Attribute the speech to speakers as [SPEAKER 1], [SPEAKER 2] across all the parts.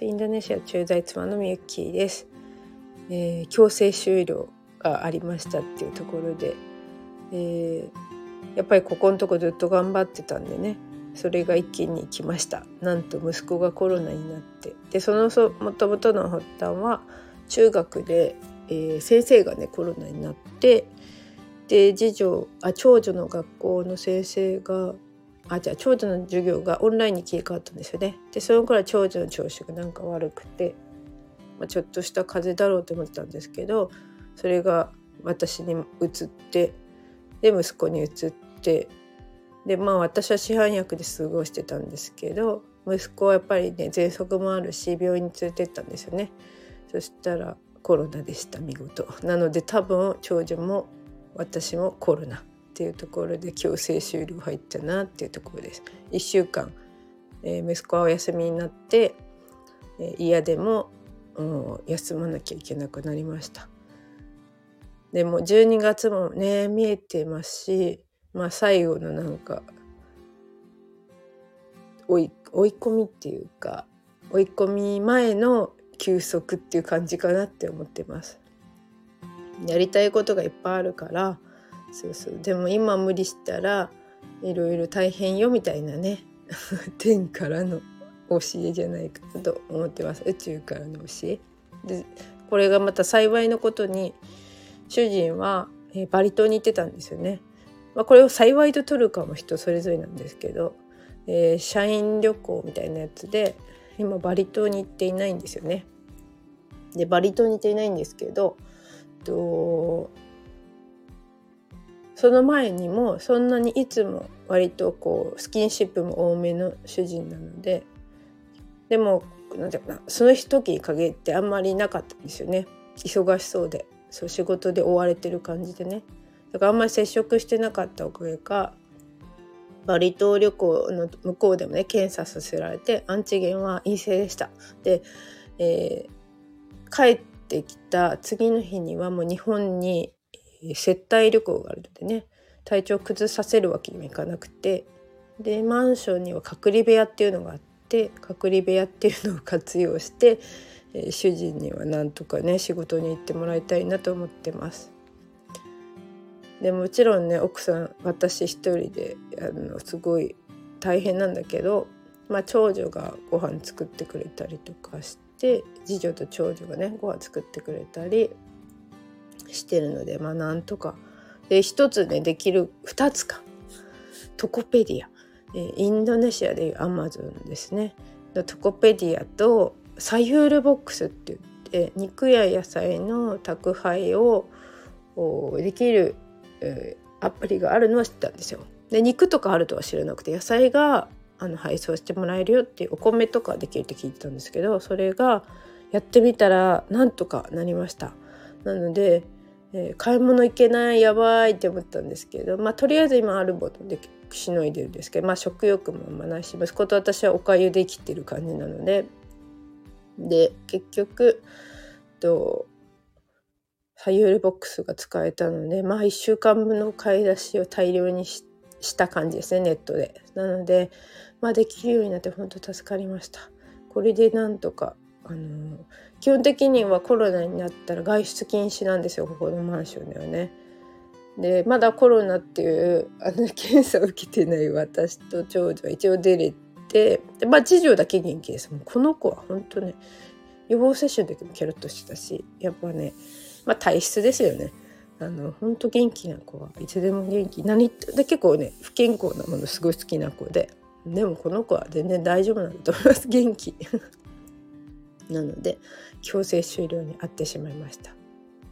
[SPEAKER 1] ますインドネシア駐在妻のみゆきです、えー、強制終了がありましたっていうところで、えー、やっぱりここのとこずっと頑張ってたんでね。それが一気に来ました。なんと息子がコロナになって。でそのもともとの発端は中学で、えー、先生がねコロナになって。で次女あ長女の学校の先生があじゃあ長女の授業がオンラインに切り替わったんですよね。でその頃は長女の調子がなんか悪くて、まあ、ちょっとした風邪だろうと思ってたんですけどそれが私に移ってで息子に移ってでまあ私は市販薬で過ごしてたんですけど息子はやっぱりね喘息もあるし病院に連れてったんですよね。そしたらコロナでした見事。なので多分長女も私もコロナ。っていうところで強制終了入ったなっていうところです。1週間、えー、息子はお休みになって、えー、嫌でも、うん、休まなきゃいけなくなりました。でも12月もね見えてますしまあ最後のなんか追い追い込みっていうか追い込み前の休息っていう感じかなって思ってます。やりたいことがいっぱいあるからそうそうでも今無理したらいろいろ大変よみたいなね 天からの教えじゃないかと思ってます宇宙からの教え。でこれがまた幸いのことに主人は、え、バリ島に行ってたんですよね。まあ、これを幸いと取るかも人それぞれなんですけど、えー、社員旅行みたいなやつで今バリ島に行っていないんですよね。でバリ島に行っていないんですけどとその前にもそんなにいつも割とこうスキンシップも多めの主人なのででもなんていうかなその時に限ってあんまりなかったんですよね。忙しそうでそう仕事で追われてる感じでね。だからあんまり接触してなかったおかげかバリ島旅行の向こうでもね検査させられてアンチゲンは陰性でした。で、えー、帰ってきた次の日にはもう日本に接待旅行があるのでね体調崩させるわけにもいかなくてでマンションには隔離部屋っていうのがあって隔離部屋っていうのを活用して、えー、主人にはなんとかね仕事に行ってもらいたいなと思ってます。でもちろんね奥さん私一人であのすごい大変なんだけど、まあ、長女がご飯作ってくれたりとかして次女と長女がねご飯作ってくれたりしてるのでまあなんとかで一つねできる2つかトコペディア、えインドネシアでいうアマゾンですねトコペディアとサユールボックスって言って肉や野菜の宅配をできる、え、アプリがあるのは知ったんですよ。で肉とかあるとは知らなくて野菜があの配送してもらえるよっていうお米とかできるって聞いてたんですけどそれがやってみたらなんとかなりました。なのでえー、買い物行けないやばいって思ったんですけど、まあ、とりあえず今あるものでしのいでるんですけど、まあ、食欲もあんまないし息子と私はおかゆできてる感じなのでで結局とサユールボックスが使えたのでまあ1週間分の買い出しを大量にした感じですねネットで。なので、まあ、できるようになって本当助かりました。これでなんとかあの基本的にはコロナになったら外出禁止なんですよここのマンションではね。でまだコロナっていうあの検査を受けてない私と長女は一応出れてで、まあ、次女だけ元気ですもうこの子は本当ね予防接種の時もキャロッとしてたしやっぱね、まあ、体質ですよね。あの本当元気な子はいつでも元気何で結構ね不健康なものすごい好きな子ででもこの子は全然大丈夫なんだと思います元気なので強制終了に遭ってしまいました。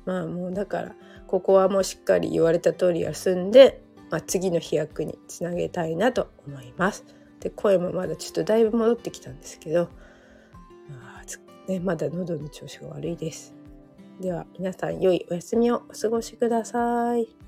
[SPEAKER 1] まあもうだからここはもうしっかり言われた通り休んで、まあ、次の飛躍につなげたいなと思います。で声もまだちょっとだいぶ戻ってきたんですけど、まあね、まだ喉の調子が悪いです。では皆さん良いお休みをお過ごしください。